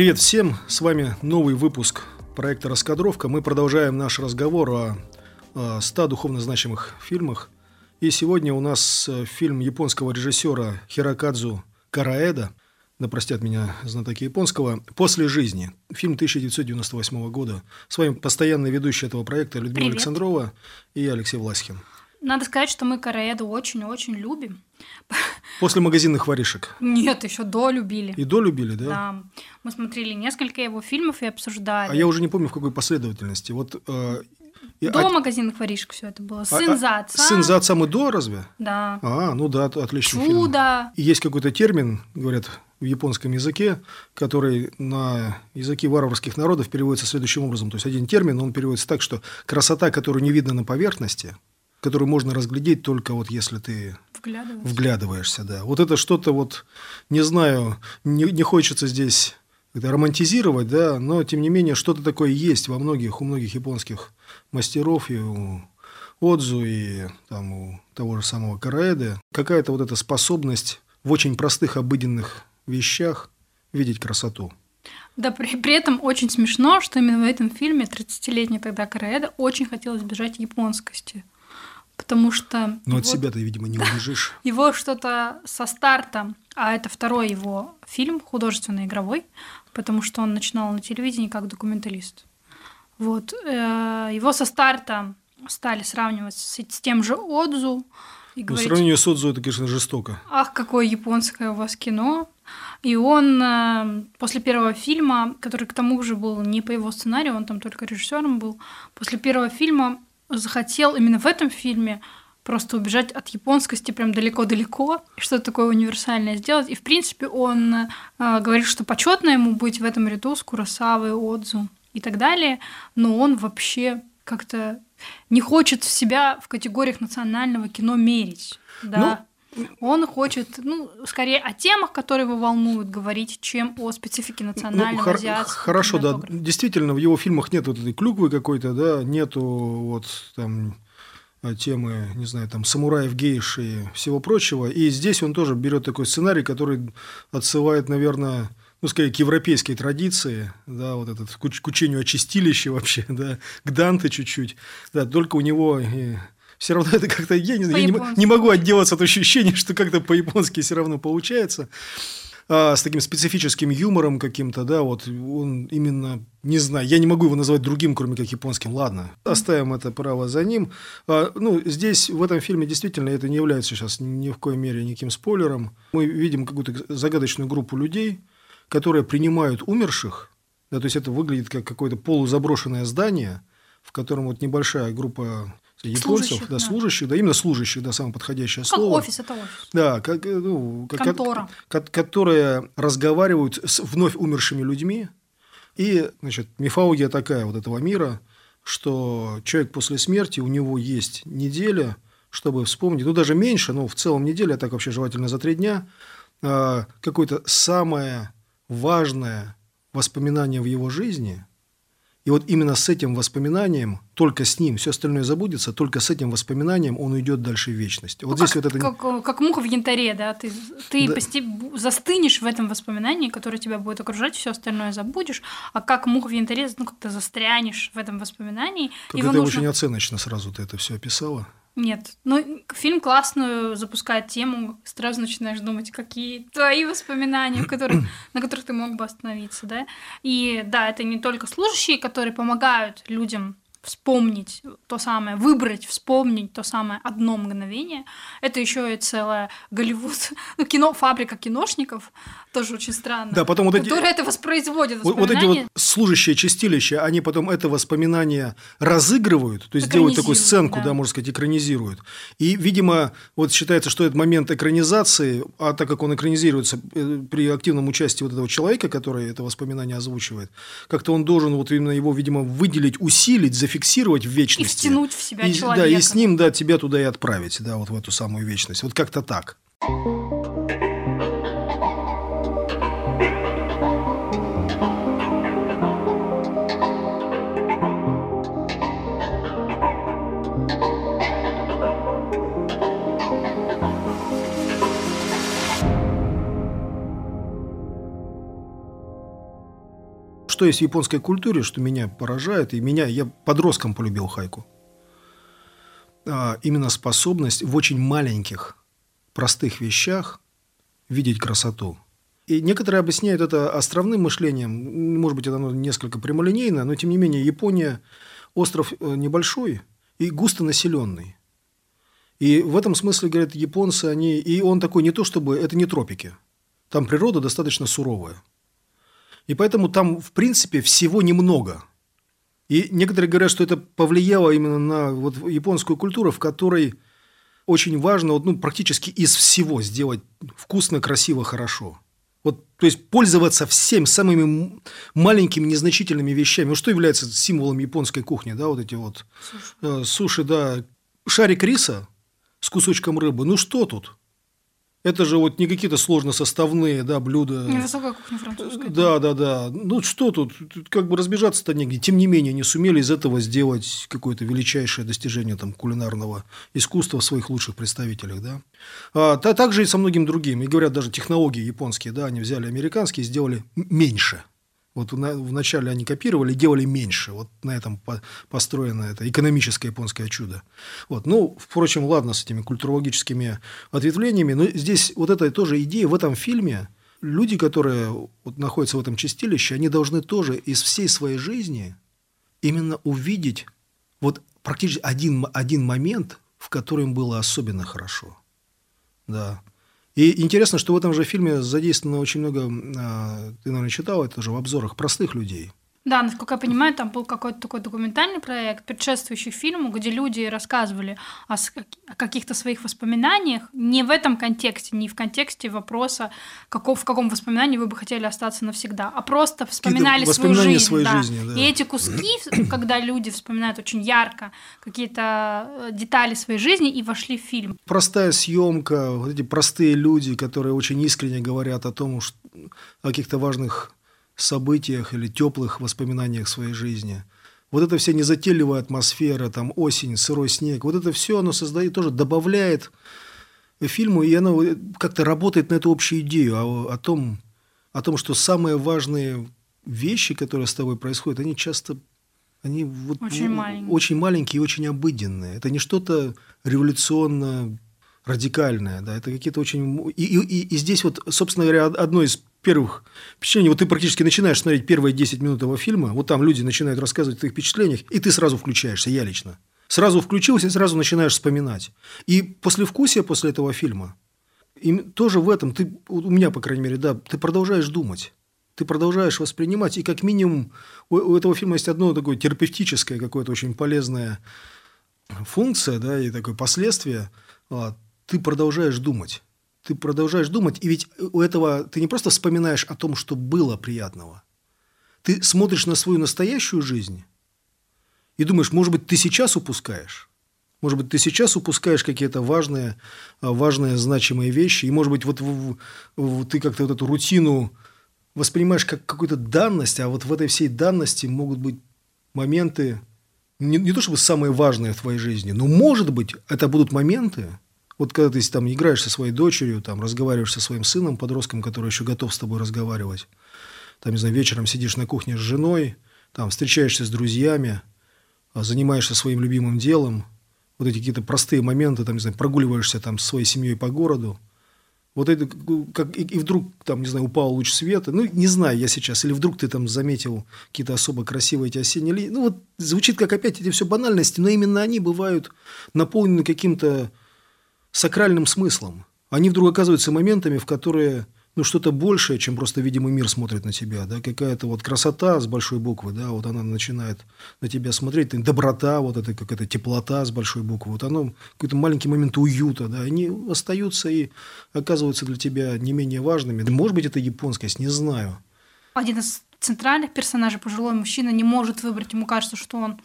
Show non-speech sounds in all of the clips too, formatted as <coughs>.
Привет всем, с вами новый выпуск проекта «Раскадровка». Мы продолжаем наш разговор о, 100 духовно значимых фильмах. И сегодня у нас э, фильм японского режиссера Хирокадзу Караэда, да простят меня знатоки японского, «После жизни». Фильм 1998 года. С вами постоянный ведущий этого проекта Людмила Привет. Александрова и Алексей Власихин. Надо сказать, что мы Караэду очень-очень любим. После магазинных воришек. Нет, еще до любили. И до любили, да? Да. Мы смотрели несколько его фильмов и обсуждали. А я уже не помню, в какой последовательности. Вот, э, и- До а- магазинных воришек все это было. а- Сын а- за отца. Сын за отца мы до разве? Да. А, ну да, фильм. Чудо. И есть какой-то термин, говорят, в японском языке, который на языке варварских народов переводится следующим образом. То есть один термин, он переводится так, что красота, которую не видно на поверхности, которую можно разглядеть только вот если ты Вглядывайся. вглядываешься, да. Вот это что-то вот, не знаю, не, не хочется здесь это романтизировать, да, но тем не менее что-то такое есть во многих, у многих японских мастеров и у Отзу и там у того же самого Караэды. Какая-то вот эта способность в очень простых обыденных вещах видеть красоту. Да, при, при этом очень смешно, что именно в этом фильме 30-летний тогда Караэда очень хотел избежать японскости. Потому что Но от себя ты, видимо, не убежишь. <laughs> его что-то со старта, а это второй его фильм, художественно-игровой, потому что он начинал на телевидении как документалист. Вот. э, Его со старта стали сравнивать с, с тем же Отзу и Но говорить, сравнении с Отзу это, конечно, жестоко. ах, какое японское у вас кино. И он э, после первого фильма, который к тому же был не по его сценарию, он там только режиссером был, после первого фильма захотел именно в этом фильме просто убежать от японскости прям далеко-далеко, что-то такое универсальное сделать. И, в принципе, он э, говорит, что почетно ему быть в этом ряду с Куросавой, Отзу и так далее, но он вообще как-то не хочет себя в категориях национального кино мерить. Да. Он хочет, ну, скорее о темах, которые его волнуют, говорить, чем о специфике национального Ну, хор- Хорошо, да. Действительно, в его фильмах нет вот этой клюквы какой-то, да, нету вот там темы, не знаю, там самураев, гейш и всего прочего. И здесь он тоже берет такой сценарий, который отсылает, наверное, ну, скорее, к европейской традиции, да, вот этот, к, уч- к учению о чистилище вообще, <laughs> да, к Данте чуть-чуть, да, только у него все равно <laughs> это как-то, я не, знаю, я не, не могу отделаться от ощущения, что как-то по-японски все равно получается а, с таким специфическим юмором каким-то, да, вот он именно, не знаю, я не могу его назвать другим, кроме как японским, ладно, оставим это право за ним. А, ну, здесь, в этом фильме, действительно, это не является сейчас ни в коей мере никаким спойлером. Мы видим какую-то загадочную группу людей, которые принимают умерших, да, то есть это выглядит как какое-то полузаброшенное здание, в котором вот небольшая группа японцев, Служащих, да, да. служащих, да, именно служащих, да, самое подходящее Как слово. офис, это офис. Да, как, ну, как- Контора. ко- которые разговаривают с вновь умершими людьми. И, значит, мифология такая вот этого мира, что человек после смерти, у него есть неделя, чтобы вспомнить, ну, даже меньше, но в целом неделя, а так вообще желательно за три дня, а, какое-то самое важное воспоминание в его жизни – и вот именно с этим воспоминанием, только с ним, все остальное забудется, только с этим воспоминанием он уйдет дальше в вечность. Вот Ну, здесь как, вот это... как, как муха в янтаре, да, ты, ты Да. посте- застынешь в этом воспоминании, которое тебя будет окружать, все остальное забудешь, а как муха в янтаре, ну, как-то застрянешь в этом воспоминании. Как это нужно- очень оценочно сразу ты это все описала. Нет. Ну, фильм классную запускает тему, сразу начинаешь думать, какие твои воспоминания, которых, <clears throat> на которых ты мог бы остановиться, да. И да, это не только служащие, которые помогают людям вспомнить то самое, выбрать, вспомнить то самое одно мгновение. Это еще и целая Голливуд, <laughs> ну, кино, фабрика киношников, тоже очень странно. Да, потом вот эти- которые это воспроизводят, Вот, вот эти вот служащие чистилища, они потом это воспоминание разыгрывают, то есть делают такую сценку, да. да. можно сказать, экранизируют. И, видимо, вот считается, что этот момент экранизации, а так как он экранизируется э, при активном участии вот этого человека, который это воспоминание озвучивает, как-то он должен вот именно его, видимо, выделить, усилить, зафиксировать в И вечности. втянуть в себя и, человека. Да, и с ним, да, тебя туда и отправить, да, вот в эту самую вечность. Вот как-то так. Что есть в японской культуре, что меня поражает, и меня, я подростком полюбил хайку. А, именно способность в очень маленьких, простых вещах видеть красоту. И некоторые объясняют это островным мышлением. Может быть, оно несколько прямолинейно, но тем не менее Япония остров э, небольшой и густонаселенный. И в этом смысле, говорят, японцы, они... И он такой не то чтобы... Это не тропики. Там природа достаточно суровая. И поэтому там, в принципе, всего немного. И некоторые говорят, что это повлияло именно на вот японскую культуру, в которой очень важно вот, ну, практически из всего сделать вкусно, красиво, хорошо. Вот, то есть пользоваться всем самыми маленькими незначительными вещами. Вот что является символом японской кухни, да, вот эти вот э, суши, да, шарик риса с кусочком рыбы. Ну что тут? Это же вот не какие-то сложносоставные, да, блюда. Невысокая кухня французская. Да, да, да. Ну что тут? Тут как бы разбежаться-то негде. Тем не менее, не сумели из этого сделать какое-то величайшее достижение там, кулинарного искусства в своих лучших представителях. Да? А, та, так же и со многим другим. И говорят, даже технологии японские, да, они взяли американские и сделали меньше. Вот на- вначале они копировали, делали меньше. Вот на этом по- построено это экономическое японское чудо. Вот. Ну, впрочем, ладно с этими культурологическими ответвлениями, но здесь вот эта тоже идея в этом фильме. Люди, которые вот находятся в этом чистилище, они должны тоже из всей своей жизни именно увидеть вот практически один, один момент, в котором было особенно хорошо. Да. И интересно, что в этом же фильме задействовано очень много, а, ты, наверное, читал это же в обзорах, простых людей. Да, насколько я понимаю, там был какой-то такой документальный проект, предшествующий фильму, где люди рассказывали о, о каких-то своих воспоминаниях, не в этом контексте, не в контексте вопроса, каков, в каком воспоминании вы бы хотели остаться навсегда, а просто вспоминали свою жизнь. своей да. жизни, да. И эти куски, <coughs> когда люди вспоминают очень ярко какие-то э, детали своей жизни и вошли в фильм. Простая съемка, вот эти простые люди, которые очень искренне говорят о том, что, о каких-то важных событиях или теплых воспоминаниях своей жизни. Вот эта вся незатейливая атмосфера, там осень, сырой снег, вот это все оно создает, тоже добавляет фильму, и оно как-то работает на эту общую идею о, о том, о том, что самые важные вещи, которые с тобой происходят, они часто они вот Очень маленькие. очень маленькие и очень обыденные. Это не что-то революционно радикальное, да, это какие-то очень... И, и- и- и здесь вот, собственно говоря, од- одно из первых впечатлений, вот ты практически начинаешь смотреть первые 10 минут этого фильма, вот там люди начинают рассказывать о своих впечатлениях, и ты сразу включаешься, я лично. Сразу включился и сразу начинаешь вспоминать. И послевкусие после этого фильма, им тоже в этом, ты, вот у меня, по крайней мере, да, ты продолжаешь думать. Ты продолжаешь воспринимать, и как минимум у, у этого фильма есть одно такое терапевтическое, какое-то очень полезное функция, да, и такое последствие, а, ты продолжаешь думать. Ты продолжаешь думать, и ведь у этого ты не просто вспоминаешь о том, что было приятного. Ты смотришь на свою настоящую жизнь и думаешь, может быть, ты сейчас упускаешь. Может быть, ты сейчас упускаешь какие-то важные, а, важные, значимые вещи. И, может быть, вот в- в- ты как-то вот эту рутину воспринимаешь как какую-то данность, а вот в этой всей данности могут быть моменты, не, не то чтобы самые важные в твоей жизни, но, может быть, это будут моменты, вот когда ты там играешь со своей дочерью, там разговариваешь со своим сыном, подростком, который еще готов с тобой разговаривать, там, не знаю, вечером сидишь на кухне с женой, там, встречаешься с друзьями, а, занимаешься своим любимым делом, вот эти какие-то простые моменты, там, не знаю, прогуливаешься там с своей семьей по городу, вот это как и, и вдруг там, не знаю, упал луч света, ну, не знаю я сейчас, или вдруг ты там заметил какие-то особо красивые эти осенние линии, ну, вот звучит как опять эти все банальности, но именно они бывают наполнены каким-то сакральным смыслом. Они вдруг оказываются моментами, в которые ну, что-то большее, чем просто видимый мир смотрит на тебя, да, какая-то вот красота с большой буквы, да, вот она начинает на тебя смотреть, доброта, вот это какая-то теплота с большой буквы, вот оно, какой-то маленький момент уюта, да, они остаются и оказываются для тебя не менее важными. Может быть, это японскость, не знаю. Один из центральных персонажей, пожилой мужчина, не может выбрать. Ему кажется, что он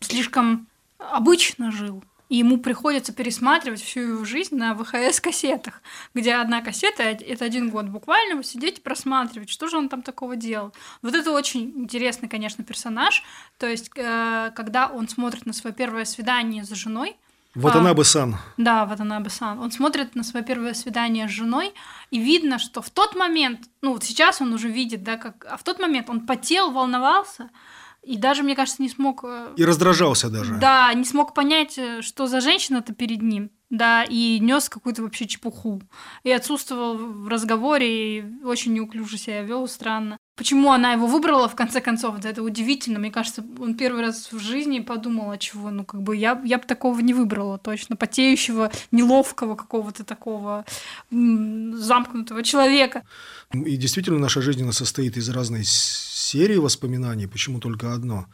слишком обычно жил. И ему приходится пересматривать всю его жизнь на ВХС-кассетах, где одна кассета — это один год буквально, сидеть и просматривать, что же он там такого делал. Вот это очень интересный, конечно, персонаж. То есть, э, когда он смотрит на свое первое свидание с женой, вот она бы сан. Да, вот она бы сан. Он смотрит на свое первое свидание с женой, и видно, что в тот момент, ну вот сейчас он уже видит, да, как, а в тот момент он потел, волновался, и даже, мне кажется, не смог... Э, и раздражался даже. Да, не смог понять, э, что за женщина-то перед ним. Да, и нес какую-то вообще чепуху. И отсутствовал в разговоре, и очень неуклюже себя вел, странно. Почему она его выбрала, в конце концов, да, это удивительно. Мне кажется, он первый раз в жизни подумал, а чего, ну, как бы, я, я бы такого не выбрала точно. Потеющего, неловкого какого-то такого замкнутого человека. И действительно, наша жизнь она состоит из разной серии воспоминаний, почему только одно.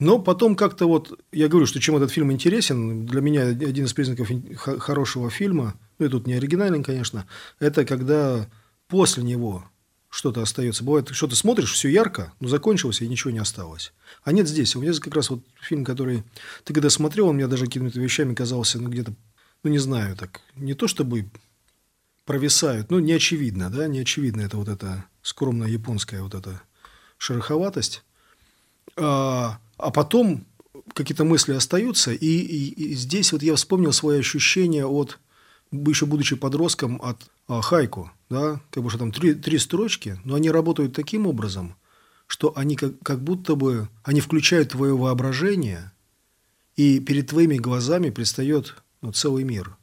Но потом как-то вот, я говорю, что чем этот фильм интересен, для меня один из признаков хорошего фильма, ну и тут не оригинальный, конечно, это когда после него что-то остается. Бывает, что ты смотришь, все ярко, но закончилось, и ничего не осталось. А нет здесь. У меня как раз вот фильм, который ты когда смотрел, он мне даже какими-то вещами казался, ну, где-то, ну, не знаю, так, не то чтобы провисают, ну, не очевидно, да, не очевидно это вот это скромная японская вот эта шероховатость, а, а потом какие-то мысли остаются, и, и, и здесь вот я вспомнил свои ощущения от, еще будучи подростком, от а, хайку, да, как бы что там три, три строчки, но они работают таким образом, что они как, как будто бы, они включают твое воображение, и перед твоими глазами предстает ну, целый мир –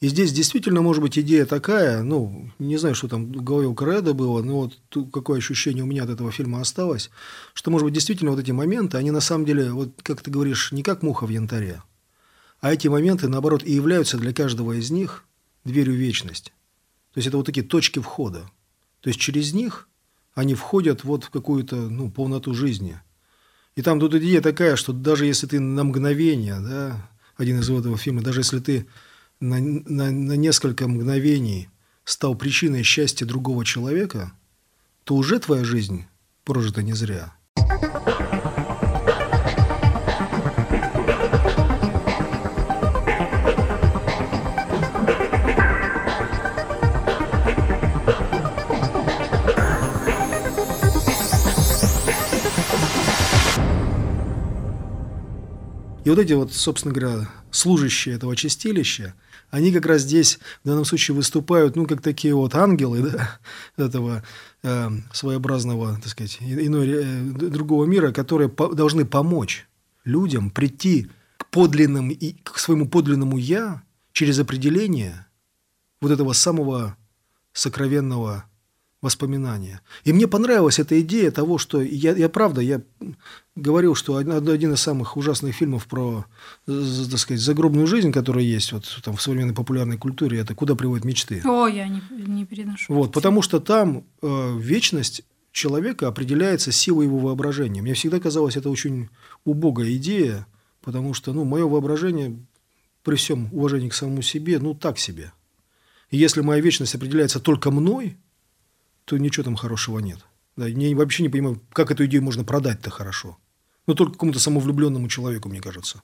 и здесь действительно может быть идея такая, ну, не знаю, что там в голове у Креда было, но вот какое ощущение у меня от этого фильма осталось, что, может быть, действительно вот эти моменты, они на самом деле, вот как ты говоришь, не как муха в янтаре, а эти моменты, наоборот, и являются для каждого из них дверью в вечность. То есть это вот такие точки входа. То есть через них они входят вот в какую-то ну, полноту жизни. И там тут идея такая, что даже если ты на мгновение, да, один из этого фильма, даже если ты на, на, на несколько мгновений стал причиной счастья другого человека, то уже твоя жизнь прожита не зря. И вот эти вот, собственно говоря, служащие этого чистилища, они как раз здесь в данном случае выступают, ну, как такие вот ангелы, да, <laughs> этого э, своеобразного, так сказать, иной, э, другого мира, которые по должны помочь людям прийти к подлинному, и, к своему подлинному «я» через определение вот этого самого сокровенного воспоминания. И мне понравилась эта идея того, что я, я правда, я говорил, что один из самых ужасных фильмов про, так сказать, загробную жизнь, которая есть вот там в современной популярной культуре, это «Куда приводят мечты». О, я не, не переношу. Вот, потому что там э, вечность человека определяется силой его воображения. Мне всегда казалось, это очень убогая идея, потому что, ну, мое воображение, при всем уважении к самому себе, ну, так себе. И если моя вечность определяется только мной – то ничего там хорошего нет. Да, я вообще не понимаю, как эту идею можно продать-то хорошо. Ну, только какому-то самовлюбленному человеку, мне кажется.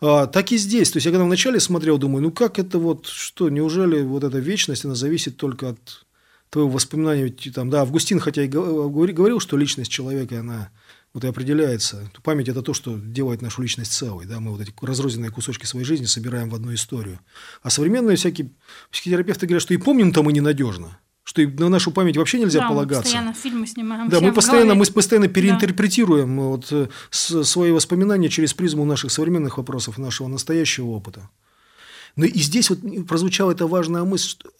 А, так и здесь. То есть, я когда вначале смотрел, думаю, ну, как это вот, что, неужели вот эта вечность, она зависит только от твоего воспоминания? Там, да, Августин, хотя и говорил, что личность человека, она вот и определяется. Память – это то, что делает нашу личность целой. Да? Мы вот эти разрозненные кусочки своей жизни собираем в одну историю. А современные всякие психотерапевты говорят, что и помним-то мы ненадежно что на нашу память вообще нельзя да, полагаться. Мы постоянно фильмы снимаем. Да, мы постоянно, мы постоянно переинтерпретируем да. вот, э, свои воспоминания через призму наших современных вопросов, нашего настоящего опыта. Но и здесь вот прозвучала эта важная мысль, что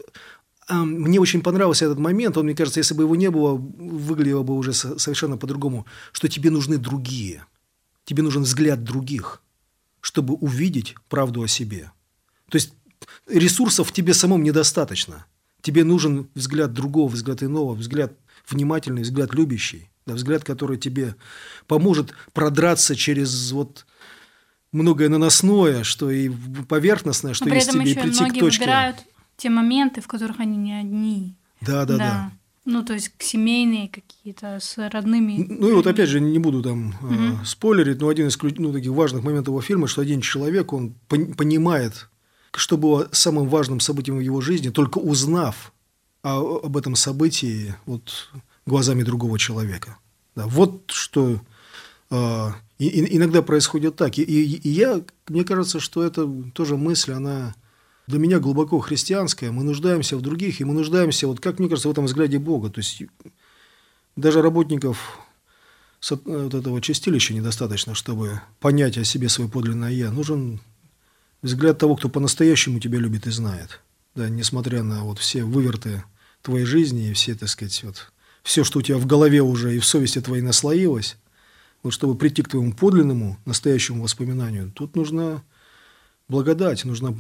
а, мне очень понравился этот момент, он, мне кажется, если бы его не было, выглядело бы уже совершенно по-другому, что тебе нужны другие, тебе нужен взгляд других, чтобы увидеть правду о себе. То есть ресурсов тебе самому недостаточно – Тебе нужен взгляд другого, взгляд иного, взгляд внимательный, взгляд любящий, да, взгляд, который тебе поможет продраться через вот многое наносное, что и поверхностное, что есть тебе, и прийти к точке. выбирают те моменты, в которых они не одни. Да, да, да. да. Ну, то есть семейные какие-то с родными. Ну и вот опять же, не буду там угу. э, спойлерить, но один из ну, таких важных моментов его фильма, что один человек, он понимает, что было самым важным событием в его жизни, только узнав о, об этом событии вот, глазами другого человека. Да, вот что э, и, иногда происходит так. И, и, и я, мне кажется, что это тоже мысль, она для меня глубоко христианская. Мы нуждаемся в других, и мы нуждаемся, вот как мне кажется, в этом взгляде Бога. То есть даже работников вот этого чистилища недостаточно, чтобы понять о себе свое подлинное «я». Нужен взгляд того, кто по-настоящему тебя любит и знает. Да, несмотря на вот все выверты твоей жизни и все, так сказать, вот, все, что у тебя в голове уже и в совести твоей наслоилось, вот чтобы прийти к твоему подлинному, настоящему воспоминанию, тут нужна благодать, нужна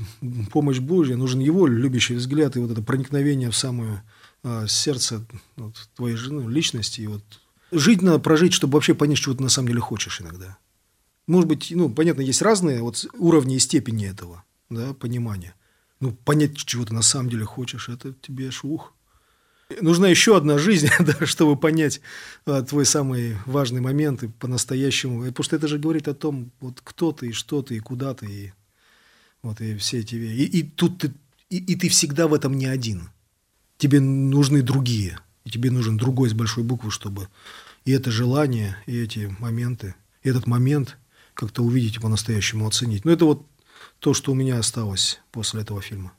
помощь Божья, нужен Его любящий взгляд и вот это проникновение в самое а, сердце вот, твоей жены, личности. И вот жить надо прожить, чтобы вообще понять, чего ты на самом деле хочешь иногда. Может быть, ну, понятно, есть разные вот уровни и степени этого, да, понимания. Ну, понять, чего ты на самом деле хочешь, это тебе шух. Нужна еще одна жизнь, <laughs> да, чтобы понять а, твой самый важный момент и по-настоящему. Потому что это же говорит о том, вот кто ты, и что ты, и куда ты, и вот и все эти и, и тут ты и, и ты всегда в этом не один. Тебе нужны другие, и тебе нужен другой с большой буквы, чтобы и это желание, и эти моменты, и этот момент как-то увидеть и по-настоящему оценить. Но это вот то, что у меня осталось после этого фильма.